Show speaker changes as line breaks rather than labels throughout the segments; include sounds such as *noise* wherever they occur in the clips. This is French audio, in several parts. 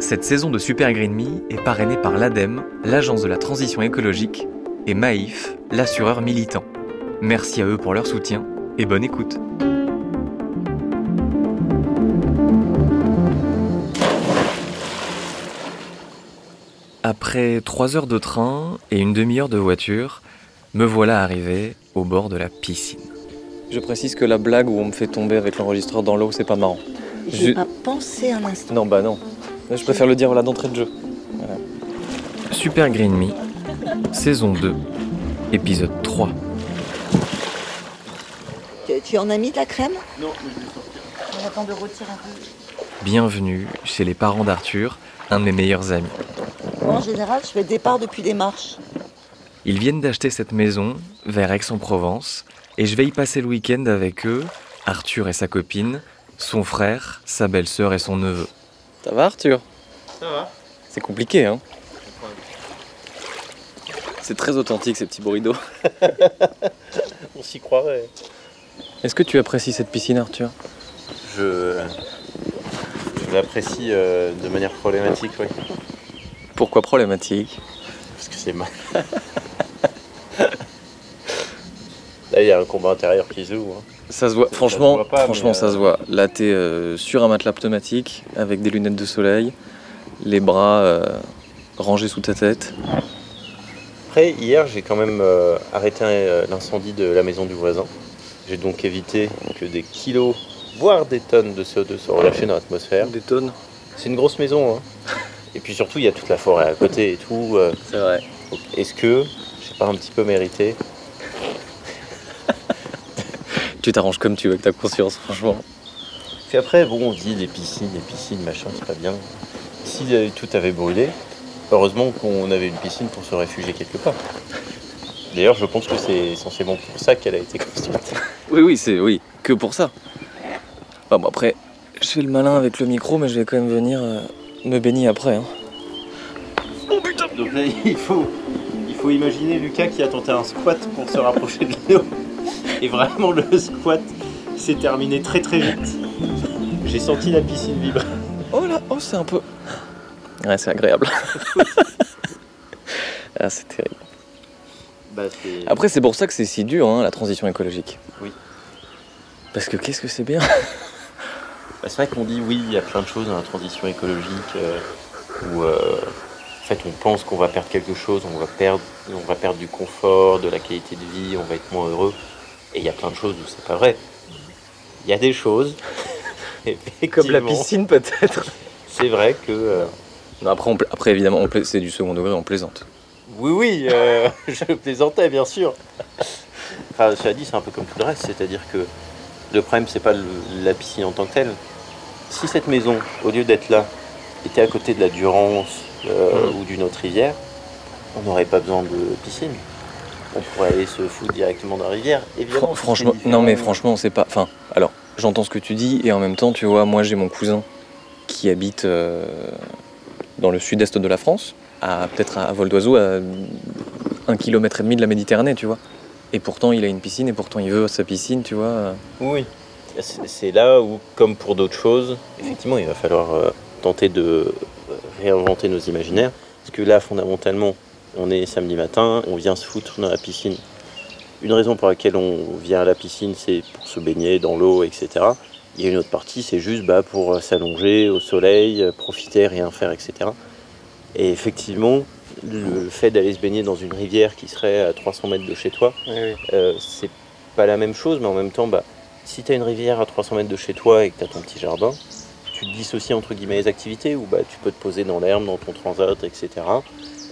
Cette saison de Super Green Me est parrainée par l'ADEME, l'Agence de la transition écologique, et Maïf, l'assureur militant. Merci à eux pour leur soutien et bonne écoute. Après trois heures de train et une demi-heure de voiture, me voilà arrivé au bord de la piscine. Je précise que la blague où on me fait tomber avec l'enregistreur dans l'eau, c'est pas marrant.
J'ai
Je-
pas pensé un instant.
Non, bah non. Je préfère le dire là d'entrée de jeu. Voilà. Super Green Me, saison 2, épisode 3.
Tu, tu en as mis de la crème? Non, On attend de retirer un peu.
Bienvenue chez les parents d'Arthur, un de mes meilleurs amis.
Moi, en général, je fais le départ depuis les marches.
Ils viennent d'acheter cette maison vers Aix-en-Provence et je vais y passer le week-end avec eux, Arthur et sa copine, son frère, sa belle-sœur et son neveu. Ça va Arthur?
Ça va
C'est compliqué hein? C'est très authentique ces petits burritos. *laughs*
On s'y croirait.
Est-ce que tu apprécies cette piscine Arthur?
Je, je l'apprécie euh, de manière problématique, oui.
Pourquoi problématique?
Parce que c'est mal. Là, *laughs* il y a un combat intérieur qui se joue. hein.
Ça se voit,
Ça
franchement,
se voit pas,
franchement ça
euh,
se voit. Là, t'es euh, sur un matelas pneumatique avec des lunettes de soleil, les bras euh, rangés sous ta tête.
Après, hier, j'ai quand même euh, arrêté euh, l'incendie de la maison du voisin. J'ai donc évité que des kilos, voire des tonnes de CO2 soient relâchés dans l'atmosphère.
Des tonnes
C'est une grosse maison. hein. *laughs* Et puis surtout, il y a toute la forêt à côté et tout. euh,
C'est vrai.
Est-ce que j'ai pas un petit peu mérité
Tu t'arranges comme tu veux avec ta conscience, franchement.
Puis après, bon, on dit les piscines, les piscines, machin, c'est pas bien. Si euh, tout avait brûlé, heureusement qu'on avait une piscine pour se réfugier quelque part. D'ailleurs, je pense que c'est essentiellement pour ça qu'elle a été construite. *laughs*
Oui, oui, c'est oui, que pour ça. Enfin, bon, après, je fais le malin avec le micro, mais je vais quand même venir euh, me baigner après. hein.
Donc là, il faut, il faut imaginer Lucas qui a tenté un squat pour se rapprocher de l'eau. Et vraiment, le squat s'est terminé très très vite. J'ai senti la piscine vibrer.
Oh là, oh, c'est un peu. Ouais, c'est agréable. *laughs* ah, c'est terrible.
Bah,
Après, c'est pour ça que c'est si dur, hein, la transition écologique.
Oui.
Parce que qu'est-ce que c'est bien *laughs*
Bah, c'est vrai qu'on dit oui, il y a plein de choses dans la transition écologique euh, où euh, en fait on pense qu'on va perdre quelque chose, on va perdre, on va perdre du confort, de la qualité de vie, on va être moins heureux. Et il y a plein de choses où c'est pas vrai. Il y a des choses. *laughs*
Comme la piscine, peut-être.
C'est vrai que euh,
Non, après, on pla- après, évidemment, pla- c'est du second degré, on plaisante.
oui, oui, euh, *laughs* je plaisantais bien sûr. Enfin, cela dit, c'est un peu comme tout le reste, c'est-à-dire que le problème c'est pas le- la piscine en tant que telle. Si cette maison, au lieu d'être là, était à côté de la Durance euh, ou d'une autre rivière, on n'aurait pas besoin de piscine. On pourrait aller se foutre directement dans la rivière. Évidemment,
franchement, non mais franchement, c'est pas. Enfin, alors, j'entends ce que tu dis et en même temps, tu vois, moi j'ai mon cousin qui habite euh, dans le sud-est de la France, à peut-être à vol d'oiseau, à un kilomètre et demi de la Méditerranée, tu vois. Et pourtant, il a une piscine et pourtant il veut sa piscine, tu vois.
Oui. C'est c'est là où, comme pour d'autres choses, effectivement, il va falloir euh, tenter de euh, réinventer nos imaginaires. Parce que là, fondamentalement, on est samedi matin, on vient se foutre dans la piscine. Une raison pour laquelle on vient à la piscine, c'est pour se baigner dans l'eau, etc. Il y a une autre partie, c'est juste bah, pour euh, s'allonger au soleil, euh, profiter, rien faire, etc. Et effectivement, le fait d'aller se baigner dans une rivière qui serait à 300 mètres de chez toi, euh, c'est pas la même chose, mais en même temps, bah, si tu as une rivière à 300 mètres de chez toi et que tu as ton petit jardin, tu te dissocies entre guillemets les activités où bah, tu peux te poser dans l'herbe, dans ton transat, etc.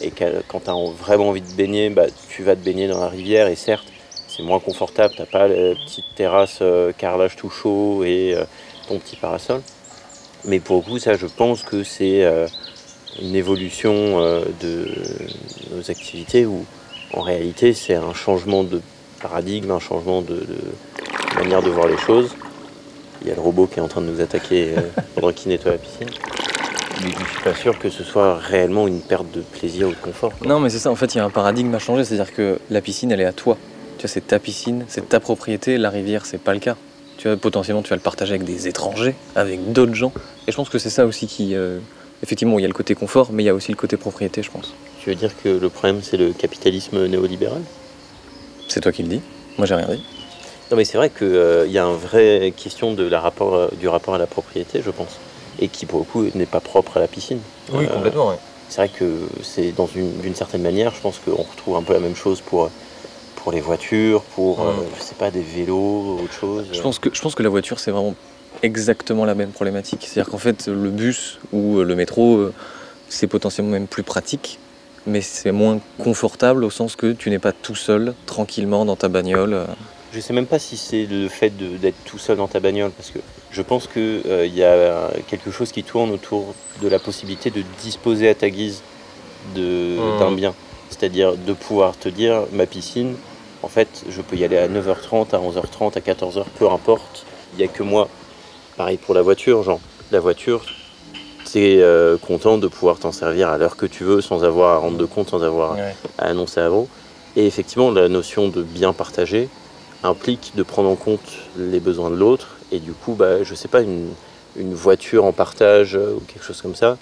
Et quand tu as vraiment envie de baigner, bah, tu vas te baigner dans la rivière et certes, c'est moins confortable, t'as pas la petite terrasse euh, carrelage tout chaud et euh, ton petit parasol. Mais pour le coup, ça, je pense que c'est euh, une évolution de nos activités où en réalité, c'est un changement de paradigme, un changement de, manière de voir les choses. Il y a le robot qui est en train de nous attaquer pendant qu'il nettoie la piscine. Mais je suis pas sûr que ce soit réellement une perte de plaisir ou de confort.
Non, mais c'est ça, en fait, il y a un paradigme à changer, c'est-à-dire que la piscine, elle est à toi. Tu vois, c'est ta piscine, c'est ta propriété, la rivière, c'est pas le cas. Tu vois, potentiellement, tu vas le partager avec des étrangers, avec d'autres gens. Et je pense que c'est ça aussi qui, euh,
effectivement, il y a le côté confort, mais il y a aussi le côté propriété, je pense.
Tu veux dire que le problème, c'est le capitalisme néolibéral?
C'est toi qui le dis. Moi, j'ai rien dit.
Non, mais c'est vrai qu'il y a une vraie question de la rapport, euh, du rapport à la propriété, je pense, et qui, pour le coup, n'est pas propre à la piscine.
Oui,
Euh,
complètement.
C'est vrai que c'est dans une, d'une certaine manière, je pense qu'on retrouve un peu la même chose pour, pour les voitures, pour, euh, je sais pas, des vélos, autre chose.
Je pense que, je pense que la voiture, c'est vraiment exactement la même problématique. C'est-à-dire qu'en fait, le bus ou le métro, euh, c'est potentiellement même plus pratique, mais c'est moins confortable au sens que tu n'es pas tout seul, tranquillement dans ta bagnole. Euh.
Je sais même pas si c'est le fait d'être tout seul dans ta bagnole, parce que je pense qu'il y a quelque chose qui tourne autour de la possibilité de disposer à ta guise de-
Mm.
d'un bien. C'est-à-dire de pouvoir te dire, ma piscine, en fait, je peux y aller à 9h30, à 11h30, à 14h, peu importe. Il n'y a que moi. Pareil pour la voiture, genre, la voiture, tu es content de pouvoir t'en servir à l'heure que tu veux, sans avoir à rendre de compte, sans avoir à annoncer avant. Et effectivement, la notion de bien partagé implique de prendre en compte les besoins de l'autre. Et du coup, bah, je sais pas, une, une voiture en partage euh, ou quelque chose comme ça,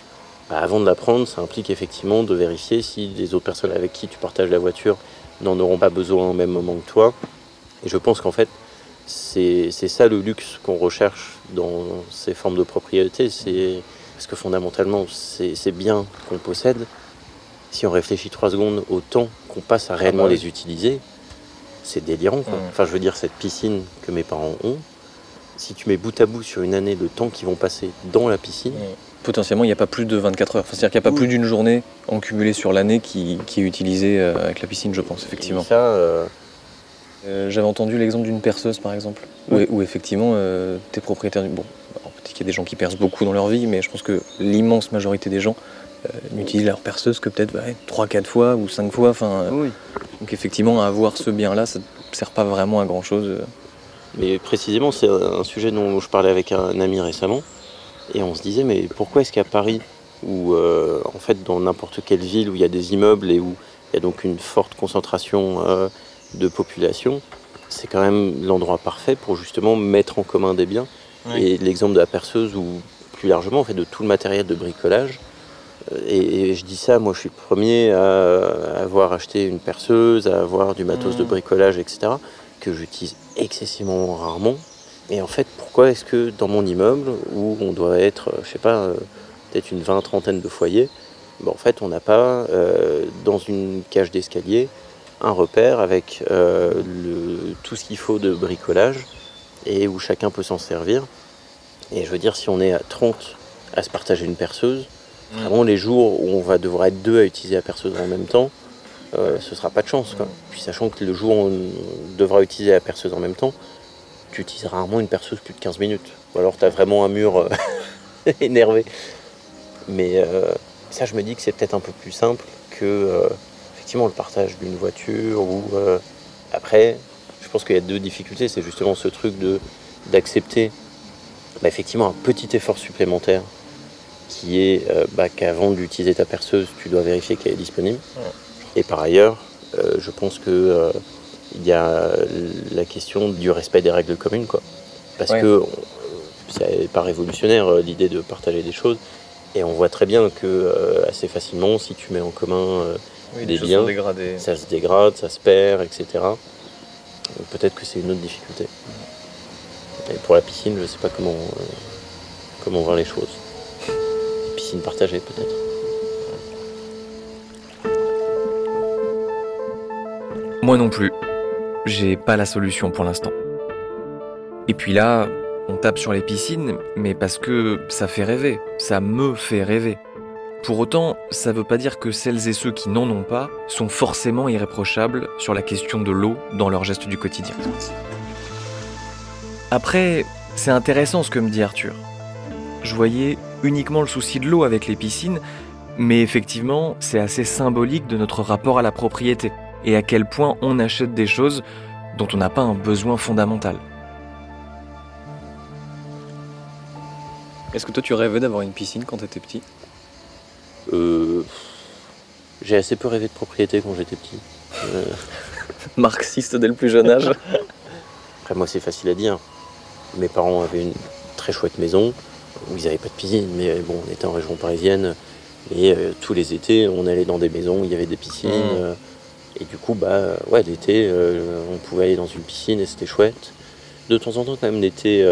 bah, avant de la prendre, ça implique effectivement de vérifier si les autres personnes avec qui tu partages la voiture n'en auront pas besoin au même moment que toi. Et je pense qu'en fait, c'est ça le luxe qu'on recherche dans ces formes de propriété. C'est parce que fondamentalement, c'est bien qu'on possède. Si on réfléchit trois secondes au temps qu'on passe à réellement
bah oui.
les utiliser, c'est délirant. Quoi.
Mm.
Enfin, je veux dire, cette piscine que mes parents ont, si tu mets bout à bout sur une année le temps qu'ils vont passer dans la piscine,
Potentiellement, il n'y a pas plus de 24 heures. Enfin, C'est-à-dire qu'il n'y a pas
Oui.
plus d'une journée en cumulé sur l'année qui, qui est utilisée euh, avec la piscine, je pense, effectivement.
Et ça, euh,
Euh, J'avais entendu l'exemple d'une perceuse, par exemple, où, où effectivement, euh, tu es propriétaire du... Bon, peut-être qu'il y a des gens qui percent beaucoup dans leur vie, mais je pense que l'immense majorité des gens n'utilisent leur perceuse que peut-être 3-4 fois ou 5 fois. Enfin, euh, donc effectivement, avoir ce bien-là, ça ne sert pas vraiment à grand-chose. euh.
Mais précisément, c'est un sujet dont je parlais avec un ami récemment. Et on se disait, mais pourquoi est-ce qu'à Paris, ou euh, en fait dans n'importe quelle ville où il y a des immeubles et où il y a donc une forte concentration euh, de population, c'est quand même l'endroit parfait pour justement mettre en commun des biens.
Oui.
Et l'exemple de la perceuse, ou plus largement, en fait, de tout le matériel de bricolage. Euh, Et, et je dis ça, moi je suis le premier à avoir acheté une perceuse, à avoir du matos de bricolage, etc., que j'utilise excessivement rarement. Et en fait, pourquoi est-ce que dans mon immeuble, où on doit être, je sais pas, euh, peut-être une vingt, trentaine de foyers, ben, en fait, on n'a pas, euh, dans une cage d'escalier, un repère avec euh, le- tout ce qu'il faut de bricolage et où chacun peut s'en servir. Et je veux dire, si on est à 30 à se partager une perceuse,
Mm.
Vraiment les jours où on va devoir être deux à utiliser la perceuse en même temps, euh, ce sera pas de chance. Puis sachant que le jour où on devra utiliser la perceuse en même temps, tu utilises rarement une perceuse plus de 15 minutes. Ou alors tu as vraiment un mur euh, *laughs* énervé. Mais euh, ça, je me dis que c'est peut-être un peu plus simple que euh, effectivement le partage d'une voiture ou après. Je pense qu'il y a deux difficultés. C'est justement ce truc de d'accepter bah, effectivement un petit effort supplémentaire qui est euh, bah, qu'avant d'utiliser ta perceuse, tu dois vérifier qu'elle est disponible. Et par ailleurs, euh, je pense que euh, il y a la question du respect des règles communes, quoi. Parce
Ouais.
que c'est pas révolutionnaire l'idée de partager des choses, et on voit très bien que euh, assez facilement, si tu mets en commun, euh,
Oui,
Des biens. ça se dégrade, ça se perd, etc. Peut-être que c'est une autre difficulté. Et pour la piscine, je sais pas comment euh, comment voir les choses. Piscine partagée, peut-être.
Moi non plus. J'ai pas la solution pour l'instant. Et puis là, on tape sur les piscines, mais parce que ça fait rêver. Ça me fait rêver. Pour autant, ça veut pas dire que celles et ceux qui n'en ont pas sont forcément irréprochables sur la question de l'eau dans leurs gestes du quotidien. Après, c'est intéressant ce que me dit Arthur. Je voyais uniquement le souci de l'eau avec les piscines, mais effectivement, c'est assez symbolique de notre rapport à la propriété et à quel point on achète des choses dont on n'a pas un besoin fondamental. Est-ce que toi tu rêvais d'avoir une piscine quand t'étais petit?
Euh, J'ai assez peu rêvé de propriété quand j'étais petit. Euh, *laughs*
Marxiste dès le plus jeune âge
Après, moi, c'est facile à dire. Mes parents avaient une très chouette maison. Où ils n'avaient pas de piscine, mais bon, on était en région parisienne, et tous les étés, on allait dans des maisons où il y avait des piscines. Mmh. et du coup, bah, ouais, l'été, on pouvait aller dans une piscine et c'était chouette. De temps en temps, quand même, l'été,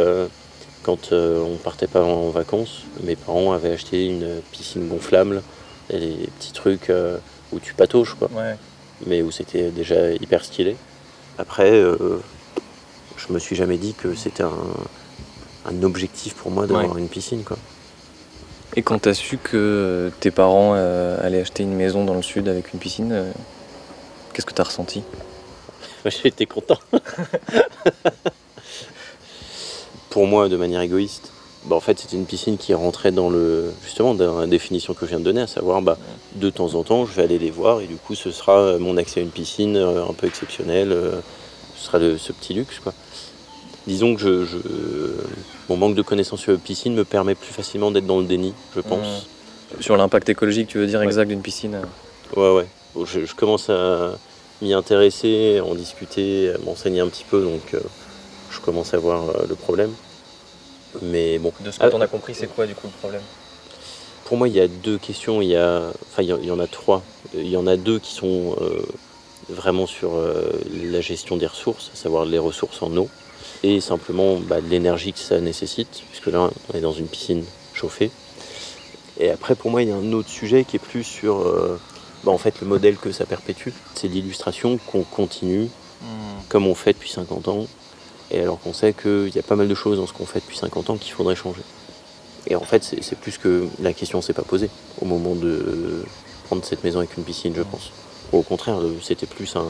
quand on partait pas en vacances, mes parents avaient acheté une piscine gonflable, et les petits trucs où tu patauges, quoi. Mais où c'était déjà hyper stylé. Après, euh, je me suis jamais dit que c'était un, objectif pour moi d'avoir une piscine. Quoi.
Et quand tu as su que tes parents euh, allaient acheter une maison dans le sud avec une piscine, euh, qu'est-ce que tu as ressenti? *laughs*
J'ai été content. *laughs* pour moi, de manière égoïste. Bah, en fait, c'était une piscine qui rentrait dans le justement dans la définition que je viens de donner, à savoir bah, de temps en temps, je vais aller les voir et du coup, ce sera mon accès à une piscine un peu exceptionnelle ce sera ce petit luxe. Quoi. Disons que je, mon manque de connaissances sur la piscine me permet plus facilement d'être dans le déni, je pense.
Mmh. Sur l'impact écologique, tu veux dire exact d'une piscine
Ouais, ouais. je, commence à m'y intéresser, à en discuter, à m'enseigner un petit peu, donc euh, je commence à voir euh, le problème. Mais bon.
De ce que tu en as compris, c'est quoi du coup le problème?
Pour moi, il y a deux questions. Il y a, enfin, il y en a trois. Il y en a deux qui sont euh, vraiment sur euh, la gestion des ressources, à savoir les ressources en eau, et simplement bah, l'énergie que ça nécessite, puisque là on est dans une piscine chauffée. Et après pour moi il y a un autre sujet qui est plus sur euh, bah, en fait le modèle que ça perpétue, c'est l'illustration qu'on continue hmm. comme on fait depuis 50 ans, et alors qu'on sait qu'il y a pas mal de choses dans ce qu'on fait depuis 50 ans qu'il faudrait changer. Et en fait c'est plus que la question s'est pas posée au moment de prendre cette maison avec une piscine je pense. Au contraire, c'était plus un,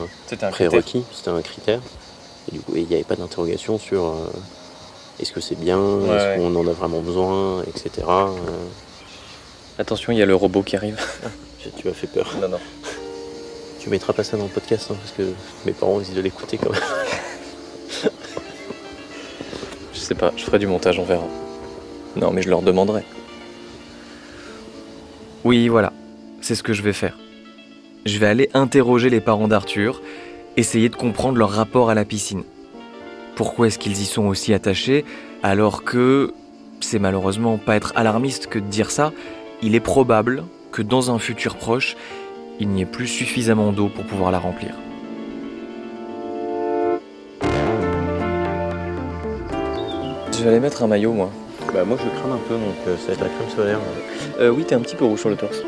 prérequis, c'était un critère. Et du coup, il n'y avait pas d'interrogation sur euh, est-ce que c'est bien, est-ce qu'on en a vraiment besoin, etc. Euh.
Attention, il y a le robot qui arrive. *laughs*
tu m'as fait peur.
Non, non.
Tu mettras pas ça dans le podcast hein, parce que mes parents ils de l'écouter quand même.
je sais pas, je ferai du montage, on verra. Non, mais je leur demanderai. Oui, voilà, c'est ce que je vais faire je vais aller interroger les parents d'Arthur, essayer de comprendre leur rapport à la piscine. Pourquoi est-ce qu'ils y sont aussi attachés alors que, c'est malheureusement pas être alarmiste que de dire ça, il est probable que dans un futur proche, il n'y ait plus suffisamment d'eau pour pouvoir la remplir. Je vais aller mettre un maillot moi.
Bah moi je crame un peu donc euh, ça va être la crème solaire.
Euh, oui t'es un petit peu rouge sur le torse.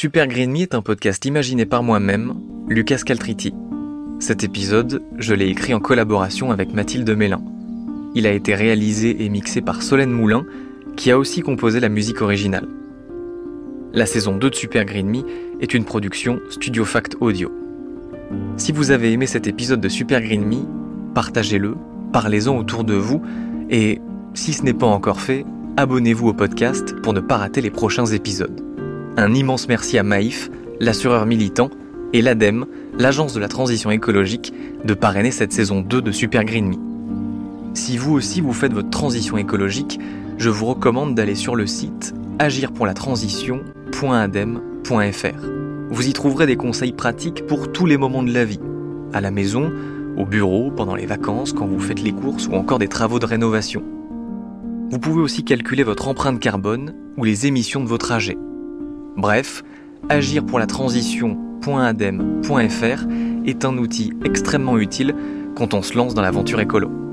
Super Green Me est un podcast imaginé par moi-même, Lucas Caltriti. Cet épisode, je l'ai écrit en collaboration avec Mathilde Mélin. Il a été réalisé et mixé par Solène Moulin, qui a aussi composé la musique originale. La saison 2 de Super Green Me est une production Studio Fact Audio. Si vous avez aimé cet épisode de Super Green Me, partagez-le, parlez-en autour de vous, et si ce n'est pas encore fait, abonnez-vous au podcast pour ne pas rater les prochains épisodes. Un immense merci à Maïf, l'assureur militant, et l'ADEME, l'agence de la transition écologique, de parrainer cette saison 2 de Super Green Me. Si vous aussi vous faites votre transition écologique, je vous recommande d'aller sur le site agirpourlatransition.adem.fr. Vous y trouverez des conseils pratiques pour tous les moments de la vie, à la maison, au bureau, pendant les vacances, quand vous faites les courses ou encore des travaux de rénovation. Vous pouvez aussi calculer votre empreinte carbone ou les émissions de vos trajets. Bref, agir pour la transition.adem.fr est un outil extrêmement utile quand on se lance dans l'aventure écolo.